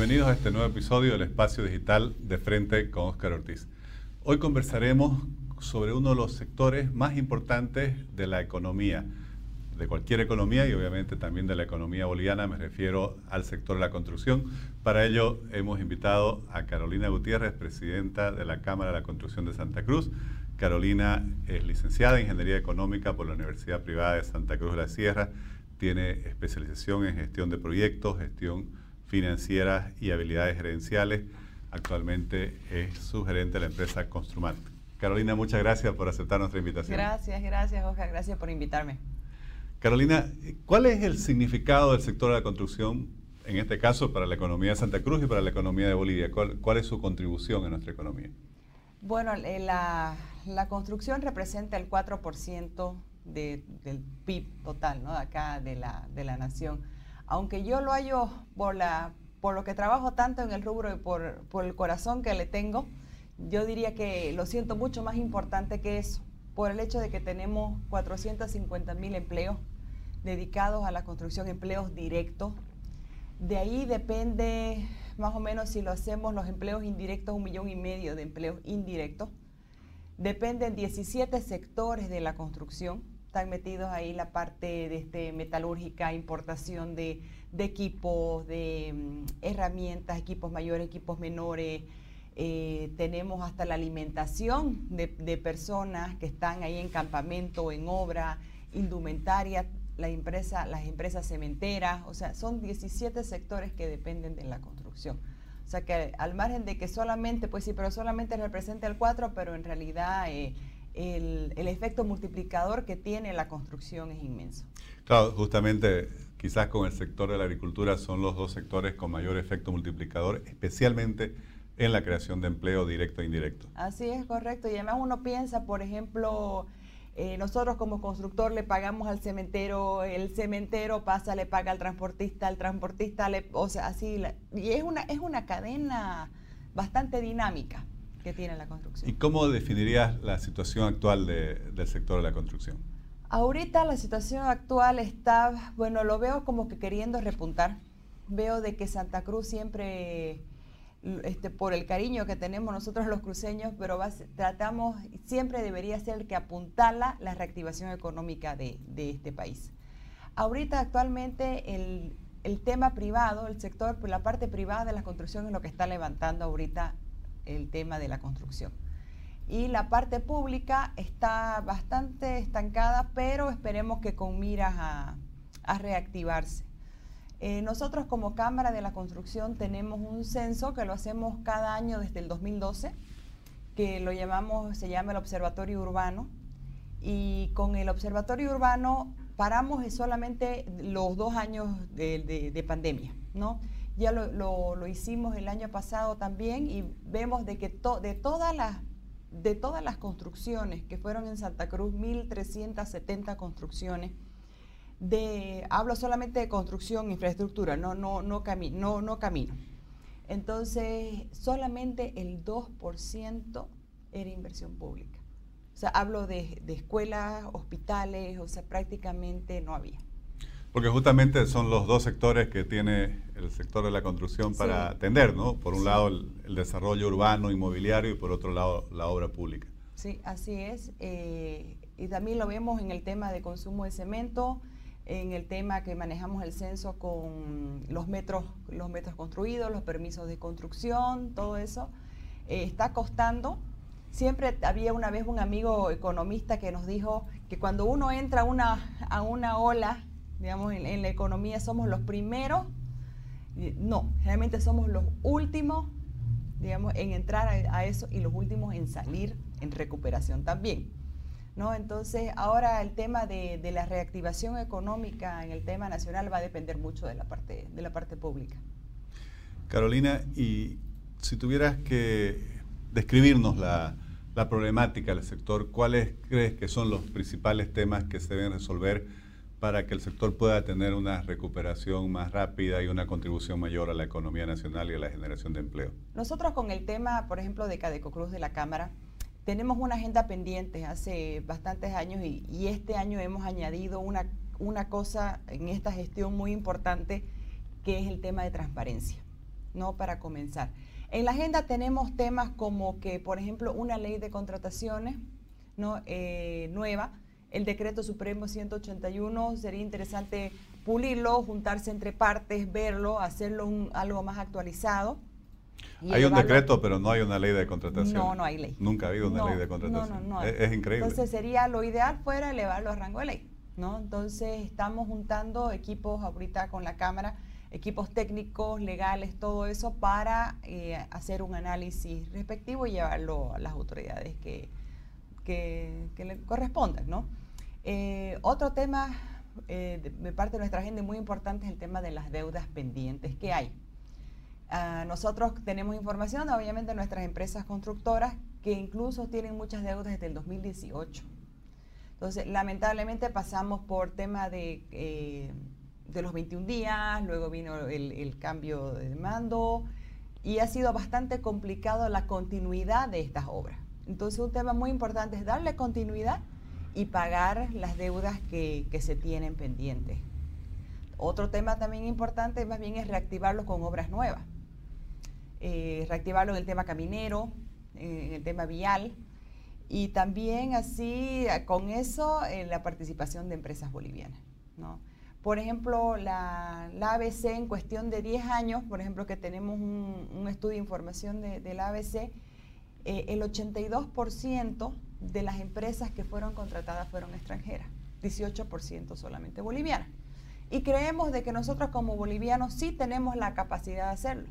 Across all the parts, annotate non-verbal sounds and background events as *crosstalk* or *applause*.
Bienvenidos a este nuevo episodio del Espacio Digital de Frente con Oscar Ortiz. Hoy conversaremos sobre uno de los sectores más importantes de la economía, de cualquier economía y obviamente también de la economía boliviana, me refiero al sector de la construcción. Para ello hemos invitado a Carolina Gutiérrez, presidenta de la Cámara de la Construcción de Santa Cruz. Carolina es licenciada en Ingeniería Económica por la Universidad Privada de Santa Cruz de la Sierra, tiene especialización en gestión de proyectos, gestión financiera y habilidades gerenciales. Actualmente es subgerente de la empresa Construmat. Carolina, muchas gracias por aceptar nuestra invitación. Gracias, gracias, Oscar. Gracias por invitarme. Carolina, ¿cuál es el significado del sector de la construcción, en este caso, para la economía de Santa Cruz y para la economía de Bolivia? ¿Cuál, es su contribución en nuestra economía? Bueno, eh, la, construcción representa el 4% del PIB total, ¿no? acá de la, de la nación. Aunque yo lo hallo por, lo que trabajo tanto en el rubro y por, por el corazón que le tengo, yo diría que lo siento mucho más importante que eso, por el hecho de que tenemos 450 mil empleos dedicados a la construcción, empleos directos. De ahí depende más o menos si lo hacemos los empleos indirectos, un millón y medio de empleos indirectos. Dependen 17 sectores de la construcción. Están metidos ahí la parte de este, metalúrgica, importación de, equipos, de mm, herramientas, equipos mayores, equipos menores. Eh, tenemos hasta la alimentación de, de personas que están ahí en campamento, en obra, indumentaria, la empresa, las empresas cementeras, o sea, son 17 sectores que dependen de la construcción. O sea que al margen de que solamente, pues sí, pero solamente representa el 4, pero en realidad eh, el, el, efecto multiplicador que tiene la construcción es inmenso. Claro, justamente quizás con el sector de la agricultura son los dos sectores con mayor efecto multiplicador, especialmente en la creación de empleo directo e indirecto. Así es, correcto. Y además uno piensa, por ejemplo, eh, nosotros como constructor le pagamos al cementero, el cementero pasa, le paga al transportista, el transportista le, o sea, así, y es una, es una cadena bastante dinámica que tiene la construcción. ¿Y cómo definirías la situación actual del sector de la construcción? Ahorita la situación actual está, bueno, lo veo como que queriendo repuntar. Veo de que Santa Cruz siempre este, por el cariño que tenemos nosotros los cruceños, pero tratamos, siempre debería ser que apuntala la reactivación económica de, este país. Ahorita actualmente el, tema privado, el sector, la parte privada de la construcción es lo que está levantando ahorita el tema de la construcción. Y la parte pública está bastante estancada, pero esperemos que con miras a reactivarse. Eh, nosotros como Cámara de la Construcción tenemos un censo que lo hacemos cada año desde el 2012, que lo llamamos, se llama el Observatorio Urbano. Y con el Observatorio Urbano paramos solamente los dos años de, pandemia, ¿no? Ya lo, hicimos el año pasado también y vemos de que de, todas las, de todas las construcciones que fueron en Santa Cruz, 1.370 construcciones, de, hablo solamente de construcción, infraestructura, no, no, no, no, no camino. Entonces, solamente el 2% era inversión pública. O sea, hablo de, escuelas, hospitales, o sea, prácticamente no había. Porque justamente son los dos sectores que tiene el sector de la construcción para atender, ¿no? Por un lado el, desarrollo urbano, inmobiliario y por otro lado la obra pública. Sí, así es. Eh, y también lo vemos en el tema de consumo de cemento, en el tema que manejamos el censo con los metros, los metros construidos, los permisos de construcción, todo eso, eh, está costando. Siempre había una vez un amigo economista que nos dijo que cuando uno entra a una, a una ola, digamos, en, la economía somos los primeros, no, realmente somos los últimos, digamos, en entrar a eso y los últimos en salir en recuperación también. ¿no? Entonces, ahora el tema de, la reactivación económica en el tema nacional va a depender mucho de la parte, de la parte pública. Carolina, y si tuvieras que describirnos la, problemática del sector, ¿cuáles crees que son los principales temas que se deben resolver para que el sector pueda tener una recuperación más rápida y una contribución mayor a la economía nacional y a la generación de empleo? Nosotros con el tema, por ejemplo, de Cadeco Cruz de la Cámara, tenemos una agenda pendiente hace bastantes años y, este año hemos añadido una, una cosa en esta gestión muy importante que es el tema de transparencia. ¿no? Para comenzar. En la agenda tenemos temas como que, por ejemplo, una ley de contrataciones ¿no? Eh, nueva, el decreto supremo 181, sería interesante pulirlo, juntarse entre partes, verlo, hacerlo algo más actualizado. Hay un decreto, pero no hay una ley de contratación. No, no hay ley. Nunca ha habido una ley de contratación. No, no, no. Es, increíble. Entonces sería lo ideal fuera elevarlo a rango de ley. ¿no? Entonces estamos juntando equipos ahorita con la Cámara, equipos técnicos, legales, todo eso para eh, hacer un análisis respectivo y llevarlo a las autoridades que, que, le correspondan. ¿no? Eh, otro tema eh, de, parte de nuestra agenda muy importante es el tema de las deudas pendientes que hay. Ah, nosotros tenemos información, obviamente, de nuestras empresas constructoras que incluso tienen muchas deudas desde el 2018. Entonces, lamentablemente pasamos por tema de, eh, de los 21 días, luego vino el, cambio de mando y ha sido bastante complicado la continuidad de estas obras. Entonces, un tema muy importante es darle continuidad y pagar las deudas que, que se tienen pendientes. Otro tema también importante más bien es reactivarlos con obras nuevas. Eh, reactivarlo en el tema caminero, en el tema vial, y también así con eso en la participación de empresas bolivianas. ¿no? Por ejemplo, la, ABC en cuestión de 10 años, por ejemplo, que tenemos un, estudio de información de, la ABC, eh, el 82% de las empresas que fueron contratadas fueron extranjeras, 18% solamente bolivianas. Y creemos de que nosotros como bolivianos sí tenemos la capacidad de hacerlo.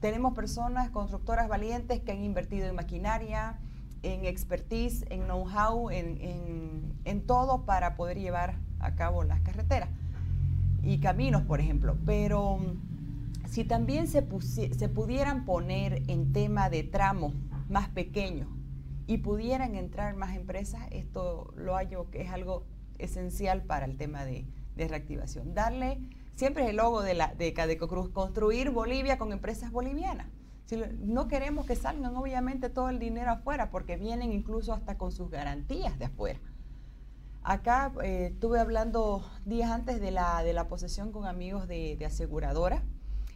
Tenemos personas, constructoras valientes que han invertido en maquinaria, en expertise, en know-how, en, todo para poder llevar a cabo las carreteras y caminos, por ejemplo. Pero mm, si también se, se pudieran poner en tema de tramos más pequeños y pudieran entrar más empresas, esto lo hallo que es algo esencial para el tema de, de reactivación. Darle siempre es el logo de, la, de Cadeco Cruz, construir Bolivia con empresas bolivianas. No queremos que salgan obviamente todo el dinero afuera, porque vienen incluso hasta con sus garantías de afuera. Acá eh, estuve hablando días antes de la, de la posesión con amigos de, de aseguradora.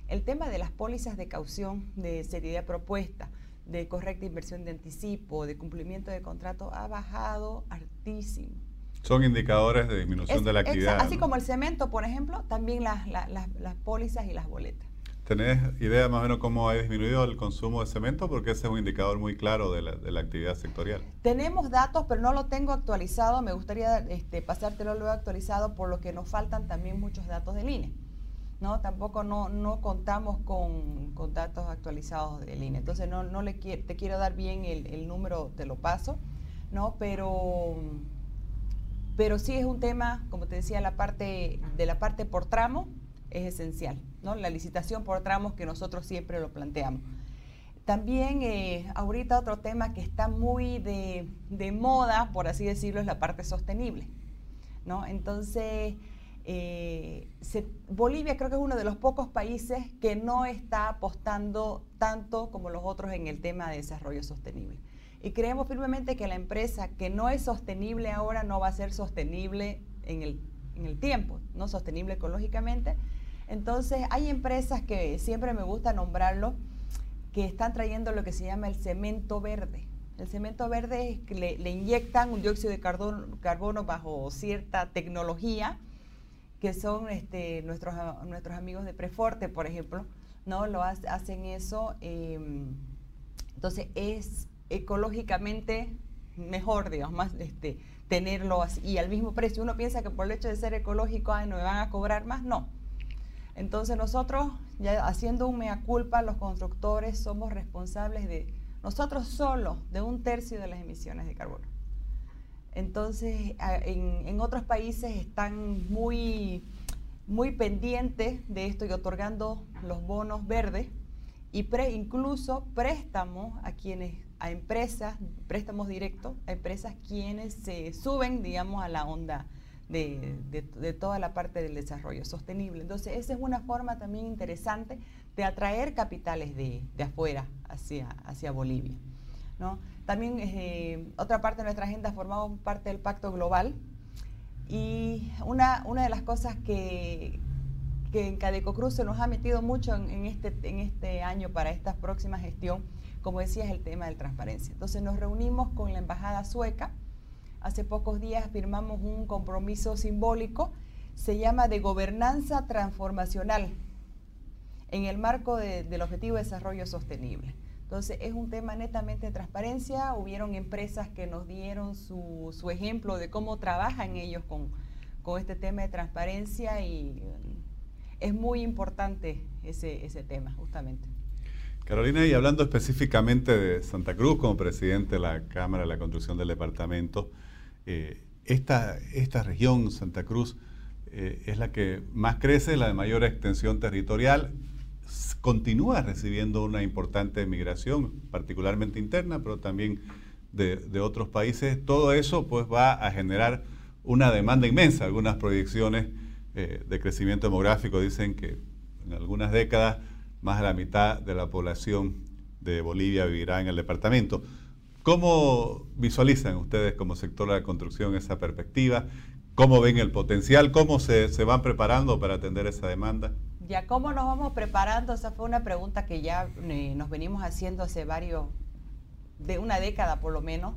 El tema de las pólizas de caución, de seriedad propuesta, de correcta inversión de anticipo, de cumplimiento de contrato, ha bajado altísimo. Son indicadores de disminución de la actividad. así como el cemento, por ejemplo, también las, las, pólizas y las boletas. ¿Tenés idea más o menos cómo ha disminuido el consumo de cemento? Porque ese es un indicador muy claro de la, de la actividad sectorial. Tenemos datos, pero no lo tengo actualizado. Me gustaría este, pasártelo luego actualizado, por lo que nos faltan también muchos datos del INE. ¿No? Tampoco no, no contamos con, con, datos actualizados del INE. Entonces, no, no le te quiero dar bien el, el número, te lo paso, ¿no? Pero pero sí es un tema, como te decía, la parte de la parte por tramo es esencial, ¿no? La licitación por tramos que nosotros siempre lo planteamos. También eh, ahorita otro tema que está muy de, moda, por así decirlo, es la parte sostenible, ¿no? Entonces, eh, Bolivia creo que es uno de los pocos países que no está apostando tanto como los otros en el tema de desarrollo sostenible y creemos firmemente que la empresa que no es sostenible ahora no va a ser sostenible en el, en el tiempo, no sostenible ecológicamente. Entonces hay empresas que siempre me gusta nombrarlo, que están trayendo lo que se llama el cemento verde. El cemento verde es que le, inyectan un dióxido de carbono, bajo cierta tecnología, que son este, nuestros, nuestros amigos de Preforte, por ejemplo, ¿no? Lo hacen eso. Em, entonces es ecológicamente mejor, digamos, más este, tenerlo así, y al mismo precio. Uno piensa que por el hecho de ser ecológico, ay, no me van a cobrar más, no. Entonces nosotros, ya haciendo un mea culpa, los constructores somos responsables de, nosotros solo, de un tercio de las emisiones de carbono. Entonces, en, otros países están muy, muy pendientes de esto y otorgando los bonos verdes y pre, incluso préstamos a quienes a empresas, préstamos directos a empresas quienes se suben, digamos, a la onda de, toda la parte del desarrollo sostenible. Entonces, esa es una forma también interesante de atraer capitales de, afuera hacia, hacia Bolivia. ¿No? También eh, otra parte de nuestra agenda formamos parte del Pacto Global y una, una de las cosas que, que en Cadeco Cruz se nos ha metido mucho en, este, en este año para esta próxima gestión, como decía, es el tema de transparencia. Entonces nos reunimos con la Embajada Sueca, hace pocos días firmamos un compromiso simbólico, se llama de gobernanza transformacional en el marco del Objetivo de Desarrollo Sostenible. Entonces es un tema netamente de transparencia, hubieron empresas que nos dieron su, su ejemplo de cómo trabajan ellos con, con este tema de transparencia y es muy importante ese, ese tema, justamente. Carolina, y hablando específicamente de Santa Cruz como presidente de la Cámara de la Construcción del Departamento, eh, esta, esta región, Santa Cruz, eh, es la que más crece, la de mayor extensión territorial, continúa recibiendo una importante migración, particularmente interna, pero también de, otros países. Todo eso pues va a generar una demanda inmensa. Algunas proyecciones eh, de crecimiento demográfico dicen que en algunas décadas más de la mitad de la población de Bolivia vivirá en el departamento. ¿Cómo visualizan ustedes como sector de la construcción esa perspectiva? ¿Cómo ven el potencial? ¿Cómo se, se van preparando para atender esa demanda? Ya, ¿cómo nos vamos preparando? Esa fue una pregunta que ya eh, nos venimos haciendo hace varios, de una década por lo menos.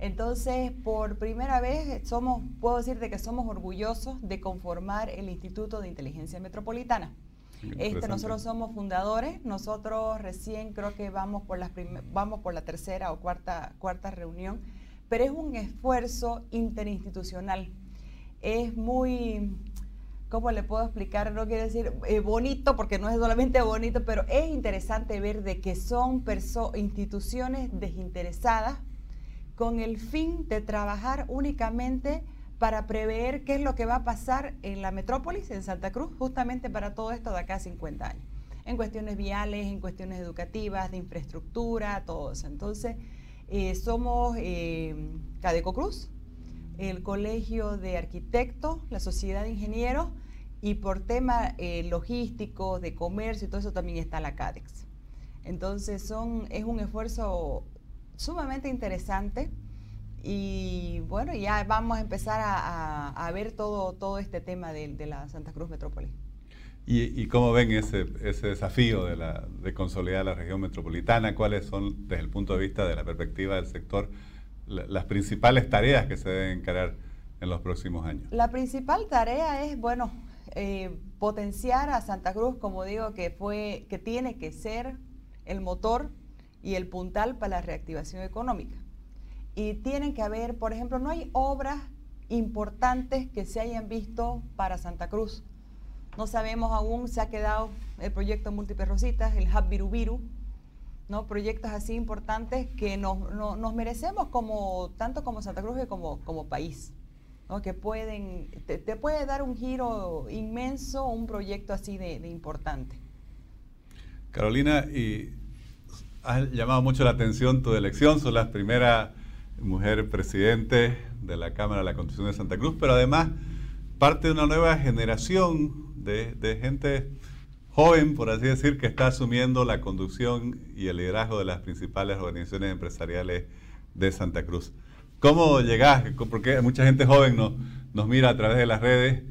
Entonces, por primera vez, somos, puedo decirte que somos orgullosos de conformar el Instituto de Inteligencia Metropolitana. Este, nosotros somos fundadores, nosotros recién creo que vamos por, las vamos por la tercera o cuarta, cuarta reunión, pero es un esfuerzo interinstitucional. Es muy, ¿cómo le puedo explicar? No quiero decir eh, bonito, porque no es solamente bonito, pero es interesante ver de que son instituciones desinteresadas con el fin de trabajar únicamente para prever qué es lo que va a pasar en la metrópolis, en Santa Cruz, justamente para todo esto de acá a 50 años, en cuestiones viales, en cuestiones educativas, de infraestructura, todo eso. Entonces, eh, somos eh, Cadeco Cruz, el Colegio de Arquitectos, la Sociedad de Ingenieros, y por tema eh, logístico, de comercio y todo eso también está la CADEX. Entonces son, es un esfuerzo sumamente interesante. Y bueno, ya vamos a empezar a, ver todo, todo este tema de, la Santa Cruz Metrópoli. ¿Y, cómo ven ese, ese desafío de, la, de consolidar la región metropolitana? ¿Cuáles son, desde el punto de vista de la perspectiva del sector, las principales tareas que se deben encarar en los próximos años? La principal tarea es, bueno, eh, potenciar a Santa Cruz, como digo, que, fue, que tiene que ser el motor y el puntal para la reactivación económica. Y tienen que haber, por ejemplo, no hay obras importantes que se hayan visto para Santa Cruz. No sabemos aún, se ha quedado el proyecto Multiperrositas, el Hub Virubiru, ¿no? proyectos así importantes que nos, merecemos como, tanto como Santa Cruz como, como país. Que pueden, te, puede dar un giro inmenso un proyecto así de, de importante. Carolina, y ha llamado mucho la atención tu elección, sos la primera mujer presidente de la Cámara de la Constitución de Santa Cruz, pero además parte de una nueva generación de, gente joven, por así decir, que está asumiendo la conducción y el liderazgo de las principales organizaciones empresariales de Santa Cruz. ¿Cómo llegás? Porque mucha gente joven nos, nos mira a través de las redes.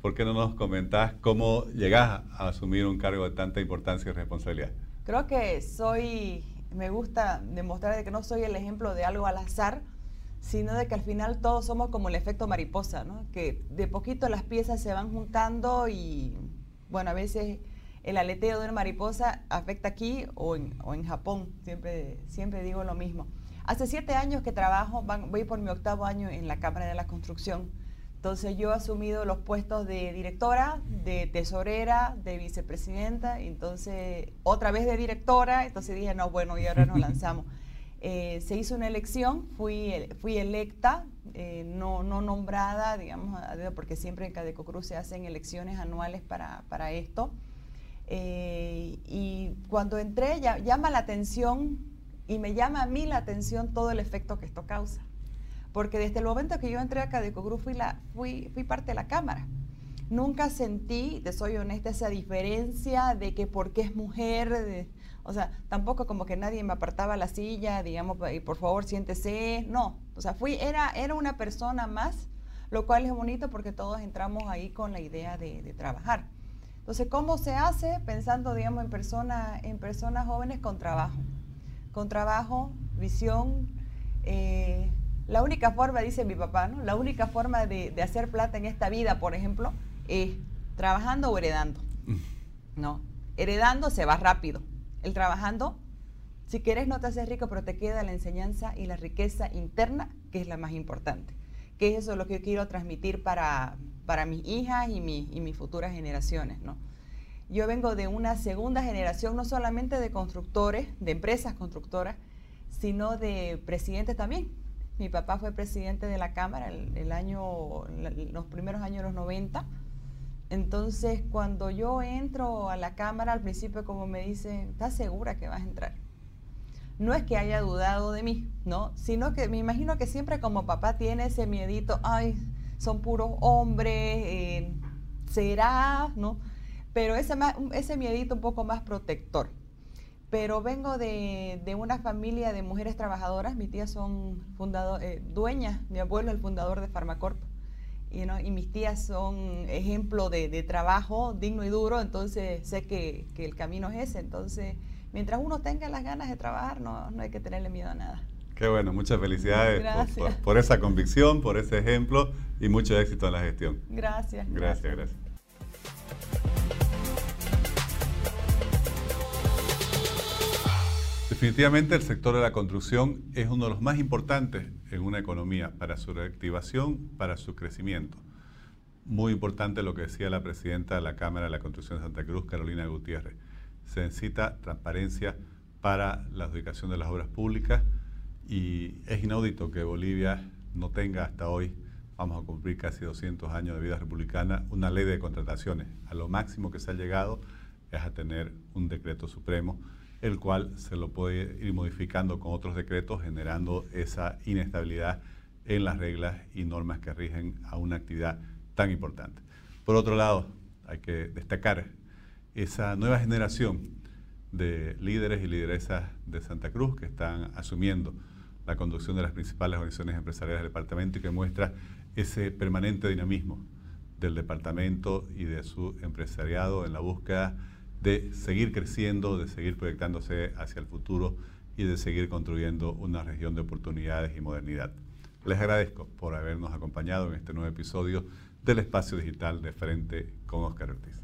¿Por qué no nos comentás cómo llegás a asumir un cargo de tanta importancia y responsabilidad? Creo que soy, me gusta demostrar de que no soy el ejemplo de algo al azar, sino de que al final todos somos como el efecto mariposa, ¿no? que de poquito las piezas se van juntando y, bueno, a veces el aleteo de una mariposa afecta aquí o en, o en Japón, siempre, siempre digo lo mismo. Hace siete años que trabajo, voy por mi octavo año en la Cámara de la Construcción. Entonces yo he asumido los puestos de directora, de tesorera, de vicepresidenta, entonces otra vez de directora, entonces dije, no, bueno, y ahora nos *laughs* lanzamos. Eh, se hizo una elección, fui, fui electa, eh, no, no nombrada, digamos, porque siempre en Cadeco Cruz se hacen elecciones anuales para, para esto. Eh, y cuando entré ya, llama la atención y me llama a mí la atención todo el efecto que esto causa porque desde el momento que yo entré a Cadeco Group fui, la, fui, fui parte de la Cámara. Nunca sentí, te soy honesta, esa diferencia de que porque es mujer, o sea, tampoco como que nadie me apartaba la silla, digamos, y por favor siéntese, no, o sea, fui, era, era una persona más, lo cual es bonito porque todos entramos ahí con la idea de, trabajar. Entonces, ¿cómo se hace? Pensando, digamos, en, personas en personas jóvenes con trabajo. Con trabajo, visión. Eh, la única forma, dice mi papá, ¿no? La única forma de, de, hacer plata en esta vida, por ejemplo, es trabajando o heredando. ¿No? Heredando se va rápido. El trabajando, si quieres no te haces rico, pero te queda la enseñanza y la riqueza interna, que es la más importante. Que es eso lo que yo quiero transmitir para, para mis hijas y, y mis futuras generaciones, ¿no? Yo vengo de una segunda generación, no solamente de constructores, de empresas constructoras, sino de presidentes también. Mi papá fue presidente de la Cámara el, año, los primeros años de los 90. Entonces, cuando yo entro a la Cámara, al principio como me dicen, ¿estás segura que vas a entrar? No es que haya dudado de mí, ¿no? Sino que me imagino que siempre como papá tiene ese miedito, ay, son puros hombres, eh, será, ¿no? Pero ese, ese miedito un poco más protector. Pero vengo de, una familia de mujeres trabajadoras, mis tías son fundador, eh, dueñas, mi abuelo es el fundador de Farmacorp, y, y mis tías son ejemplo de, trabajo digno y duro, entonces sé que, el camino es ese, entonces mientras uno tenga las ganas de trabajar, no, no hay que tenerle miedo a nada. Qué bueno, muchas felicidades por, esa convicción, por ese ejemplo y mucho éxito en la gestión. Gracias. Gracias, gracias. Definitivamente el sector de la construcción es uno de los más importantes en una economía para su reactivación, para su crecimiento. Muy importante lo que decía la presidenta de la Cámara de la Construcción de Santa Cruz, Carolina Gutiérrez. Se necesita transparencia para la adjudicación de las obras públicas y es inaudito que Bolivia no tenga hasta hoy, vamos a cumplir casi 200 años de vida republicana, una ley de contrataciones. A lo máximo que se ha llegado es a tener un decreto supremo, el cual se lo puede ir modificando con otros decretos, generando esa inestabilidad en las reglas y normas que rigen a una actividad tan importante. Por otro lado, hay que destacar esa nueva generación de líderes y lideresas de Santa Cruz que están asumiendo la conducción de las principales organizaciones empresariales del departamento y que muestra ese permanente dinamismo del departamento y de su empresariado en la búsqueda de seguir creciendo, de seguir proyectándose hacia el futuro y de seguir construyendo una región de oportunidades y modernidad. Les agradezco por habernos acompañado en este nuevo episodio del Espacio Digital de Frente con Oscar Ortiz.